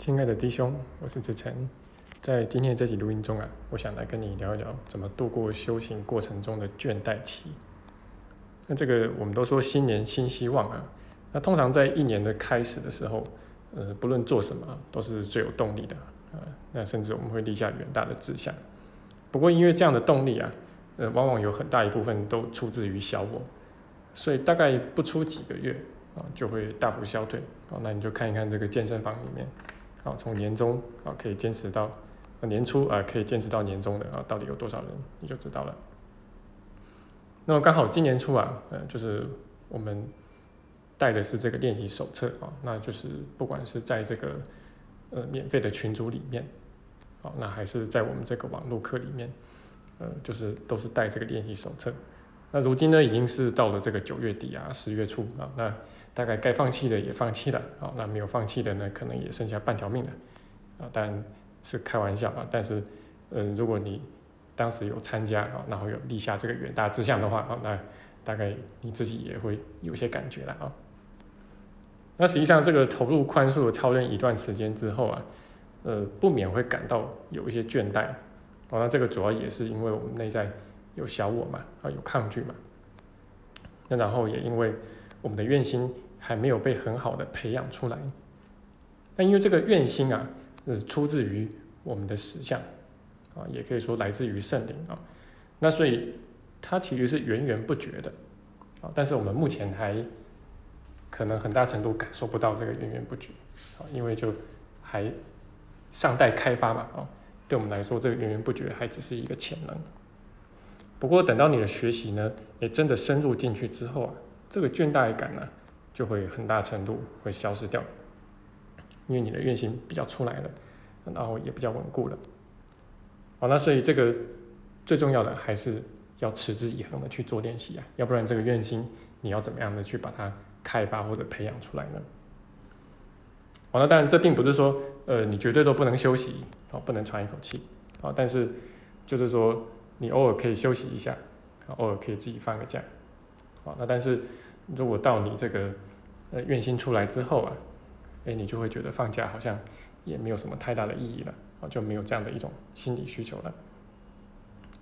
亲爱的弟兄，我是志成。在今天这集录音中啊，我想来跟你聊一聊怎么度过修行过程中的倦怠期。那这个我们都说新年新希望啊，那通常在一年的开始的时候，呃，不论做什么都是最有动力的啊。那甚至我们会立下远大的志向。不过因为这样的动力啊，呃，往往有很大一部分都出自于小我，所以大概不出几个月啊，就会大幅消退。哦，那你就看一看这个健身房里面。好，从年终啊可以坚持到年初啊可以坚持到年终的啊，到底有多少人你就知道了。那么刚好今年初啊，呃，就是我们带的是这个练习手册啊，那就是不管是在这个呃免费的群组里面，好，那还是在我们这个网络课里面，呃，就是都是带这个练习手册。那如今呢，已经是到了这个九月底啊，十月初啊，那。大概该放弃的也放弃了，好，那没有放弃的呢，可能也剩下半条命了，啊，当然是开玩笑啊，但是，嗯，如果你当时有参加啊，然后有立下这个远大志向的话啊，那大概你自己也会有些感觉了啊。那实际上这个投入宽恕的操练一段时间之后啊，呃，不免会感到有一些倦怠，哦，那这个主要也是因为我们内在有小我嘛，啊，有抗拒嘛，那然后也因为。我们的愿心还没有被很好的培养出来，那因为这个愿心啊，是出自于我们的实相啊，也可以说来自于圣灵啊，那所以它其实是源源不绝的啊，但是我们目前还可能很大程度感受不到这个源源不绝啊，因为就还尚待开发嘛啊，对我们来说这个源源不绝还只是一个潜能。不过等到你的学习呢，也真的深入进去之后啊。这个倦怠感呢，就会很大程度会消失掉，因为你的愿心比较出来了，然后也比较稳固了。好，那所以这个最重要的还是要持之以恒的去做练习啊，要不然这个愿心你要怎么样的去把它开发或者培养出来呢？好，那当然这并不是说呃你绝对都不能休息，哦不能喘一口气，啊，但是就是说你偶尔可以休息一下，偶尔可以自己放个假。啊，那但是如果到你这个呃愿心出来之后啊，哎，你就会觉得放假好像也没有什么太大的意义了，啊，就没有这样的一种心理需求了。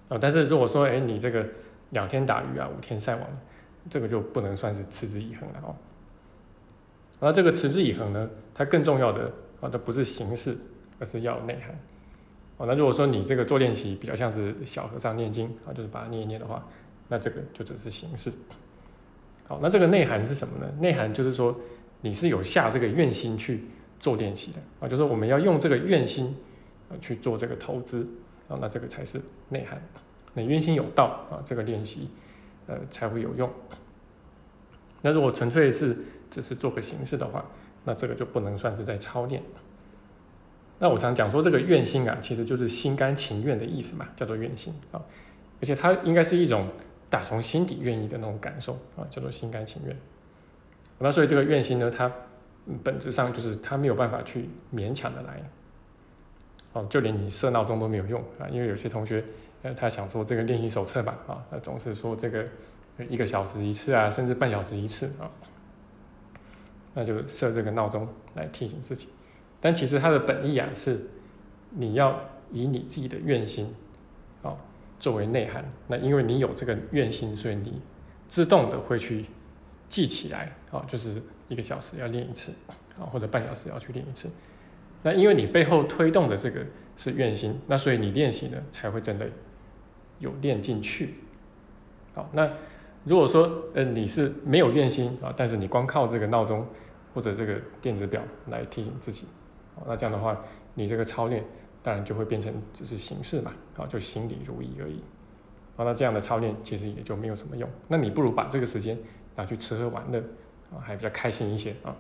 啊，但是如果说哎你这个两天打鱼啊，五天晒网，这个就不能算是持之以恒了哦。而这个持之以恒呢，它更重要的啊，它不是形式，而是要内涵。哦，那如果说你这个做练习比较像是小和尚念经啊，就是把它念一念的话，那这个就只是形式。好，那这个内涵是什么呢？内涵就是说，你是有下这个愿心去做练习的啊，就是我们要用这个愿心去做这个投资啊，那这个才是内涵。那愿心有道啊，这个练习呃才会有用。那如果纯粹是只是做个形式的话，那这个就不能算是在操练。那我常讲说，这个愿心啊，其实就是心甘情愿的意思嘛，叫做愿心啊，而且它应该是一种。打从心底愿意的那种感受啊，叫做心甘情愿。那所以这个愿心呢，它本质上就是它没有办法去勉强的来。哦，就连你设闹钟都没有用啊，因为有些同学呃，他想说这个练习手册吧啊，他总是说这个一个小时一次啊，甚至半小时一次啊，那就设这个闹钟来提醒自己。但其实它的本意啊，是你要以你自己的愿心。作为内涵，那因为你有这个愿心，所以你自动的会去记起来，啊，就是一个小时要练一次，啊，或者半小时要去练一次。那因为你背后推动的这个是愿心，那所以你练习呢才会真的有练进去。好，那如果说呃你是没有愿心啊，但是你光靠这个闹钟或者这个电子表来提醒自己，那这样的话，你这个操练。当然就会变成只是形式嘛，啊，就心里如意而已。啊，那这样的操练其实也就没有什么用。那你不如把这个时间拿去吃喝玩乐，啊，还比较开心一些啊。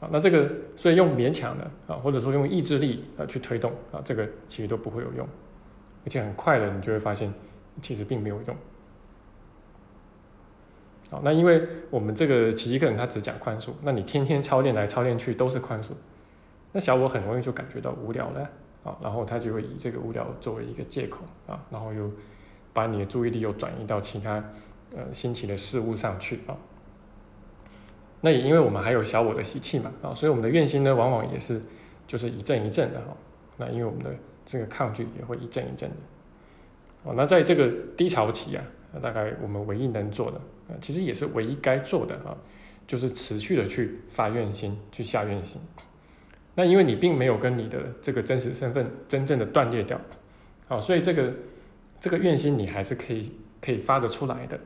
好，那这个所以用勉强的啊，或者说用意志力啊去推动啊，这个其实都不会有用，而且很快的你就会发现其实并没有用。好，那因为我们这个奇迹课程它只讲宽恕，那你天天操练来操练去都是宽恕。那小我很容易就感觉到无聊了啊，然后他就会以这个无聊作为一个借口啊，然后又把你的注意力又转移到其他呃新奇的事物上去啊。那也因为我们还有小我的习气嘛，啊，所以我们的愿心呢，往往也是就是一阵一阵的哈。那因为我们的这个抗拒也会一阵一阵的。哦，那在这个低潮期啊，大概我们唯一能做的，啊，其实也是唯一该做的啊，就是持续的去发愿心，去下愿心。那因为你并没有跟你的这个真实身份真正的断裂掉，好，所以这个这个愿心你还是可以可以发得出来的，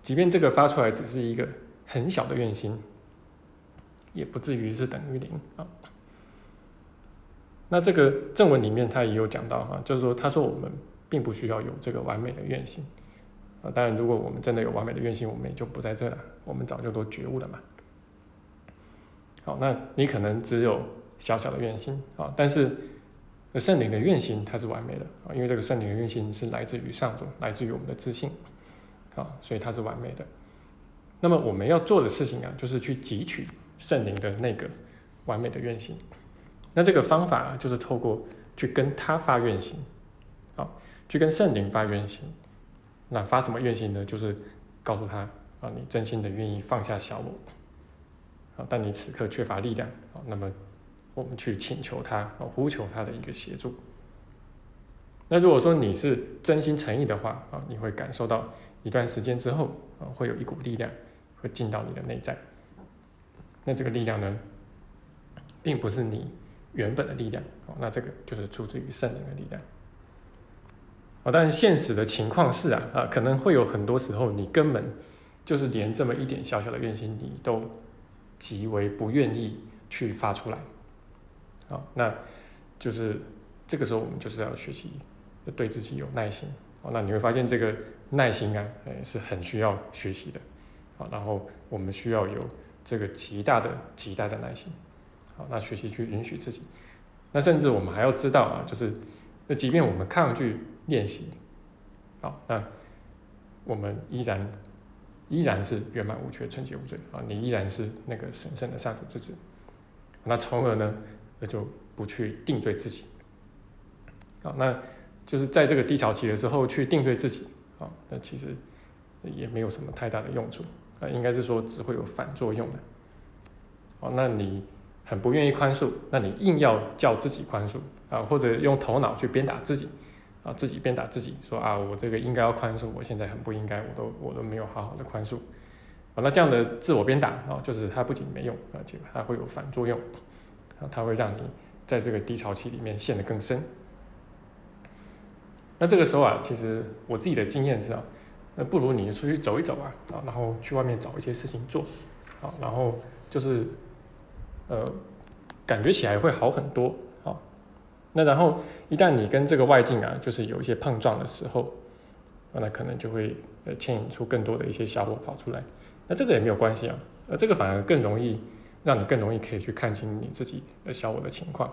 即便这个发出来只是一个很小的愿心，也不至于是等于零啊。那这个正文里面他也有讲到哈，就是说他说我们并不需要有这个完美的愿心啊，当然如果我们真的有完美的愿心，我们也就不在这了，我们早就都觉悟了嘛。好，那你可能只有小小的愿心啊，但是圣灵的愿心它是完美的啊，因为这个圣灵的愿心是来自于上主，来自于我们的自信啊，所以它是完美的。那么我们要做的事情啊，就是去汲取圣灵的那个完美的愿心。那这个方法啊，就是透过去跟他发愿心，啊，去跟圣灵发愿心。那发什么愿心呢？就是告诉他啊，你真心的愿意放下小我。啊，但你此刻缺乏力量啊，那么我们去请求他啊，呼求他的一个协助。那如果说你是真心诚意的话啊，你会感受到一段时间之后啊，会有一股力量会进到你的内在。那这个力量呢，并不是你原本的力量哦，那这个就是出自于圣灵的力量。啊，但现实的情况是啊啊，可能会有很多时候你根本就是连这么一点小小的愿心你都。极为不愿意去发出来，好，那就是这个时候我们就是要学习对自己有耐心，哦，那你会发现这个耐心啊，哎，是很需要学习的，好，然后我们需要有这个极大的极大的耐心，好，那学习去允许自己，那甚至我们还要知道啊，就是那即便我们抗拒练习，好，那我们依然。依然是圆满无缺、纯洁无罪啊！你依然是那个神圣的上主之子，那从而呢，那就不去定罪自己啊。那就是在这个低潮期的时候去定罪自己啊，那其实也没有什么太大的用处啊，应该是说只会有反作用的。哦，那你很不愿意宽恕，那你硬要叫自己宽恕啊，或者用头脑去鞭打自己。啊，自己鞭打自己，说啊，我这个应该要宽恕，我现在很不应该，我都我都没有好好的宽恕，啊，那这样的自我鞭打啊，就是它不仅没用，而且还会有反作用，啊，它会让你在这个低潮期里面陷得更深。那这个时候啊，其实我自己的经验是啊，那不如你出去走一走啊，啊，然后去外面找一些事情做，啊，然后就是，呃，感觉起来会好很多。那然后一旦你跟这个外境啊，就是有一些碰撞的时候，那可能就会呃牵引出更多的一些小我跑出来。那这个也没有关系啊，呃，这个反而更容易让你更容易可以去看清你自己的小我的情况。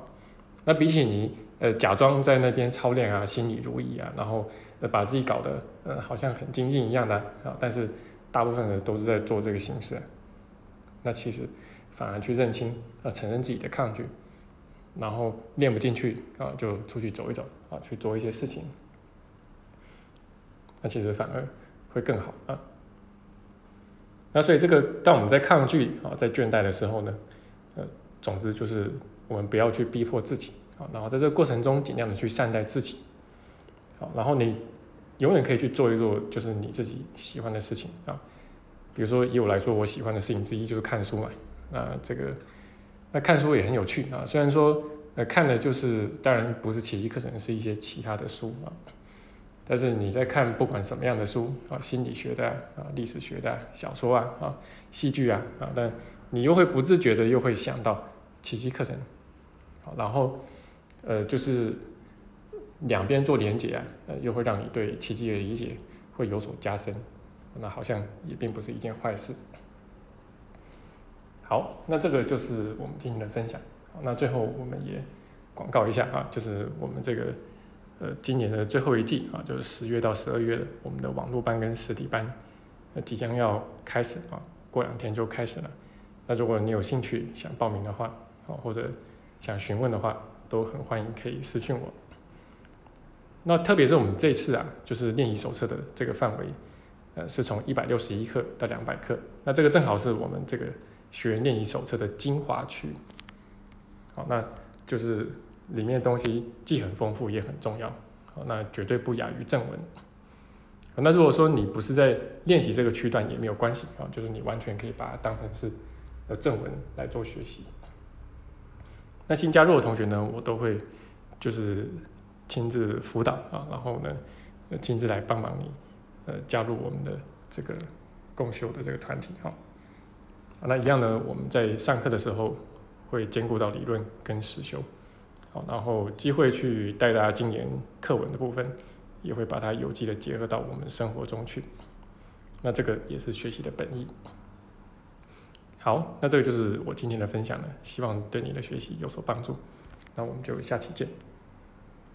那比起你呃假装在那边操练啊，心里如意啊，然后呃把自己搞得呃好像很精进一样的啊，但是大部分的都是在做这个形式。那其实反而去认清啊，承认自己的抗拒。然后练不进去啊，就出去走一走啊，去做一些事情，那其实反而会更好啊。那所以这个，当我们在抗拒啊，在倦怠的时候呢，呃，总之就是我们不要去逼迫自己啊，然后在这个过程中尽量的去善待自己，好，然后你永远可以去做一做就是你自己喜欢的事情啊。比如说以我来说，我喜欢的事情之一就是看书嘛，那这个。那看书也很有趣啊，虽然说呃看的就是当然不是奇迹课程，是一些其他的书啊，但是你在看不管什么样的书啊，心理学的啊、历史学的小说啊、啊戏剧啊啊，但你又会不自觉的又会想到奇迹课程，好，然后呃就是两边做连结啊，呃又会让你对奇迹的理解会有所加深，那好像也并不是一件坏事。好，那这个就是我们今天的分享。那最后我们也广告一下啊，就是我们这个呃今年的最后一季啊，就是十月到十二月的我们的网络班跟实体班，那即将要开始啊，过两天就开始了。那如果你有兴趣想报名的话，啊或者想询问的话，都很欢迎可以私信我。那特别是我们这次啊，就是练习手册的这个范围，呃，是从一百六十一克到两百克，那这个正好是我们这个学练习手册的精华区。好，那就是里面的东西既很丰富也很重要，好，那绝对不亚于正文。那如果说你不是在练习这个区段也没有关系啊，就是你完全可以把它当成是呃正文来做学习。那新加入的同学呢，我都会就是亲自辅导啊，然后呢亲自来帮忙你。呃，加入我们的这个共修的这个团体哈，那一样呢，我们在上课的时候会兼顾到理论跟实修，好，然后机会去带大家精研课文的部分，也会把它有机的结合到我们生活中去，那这个也是学习的本意。好，那这个就是我今天的分享了，希望对你的学习有所帮助，那我们就下期见。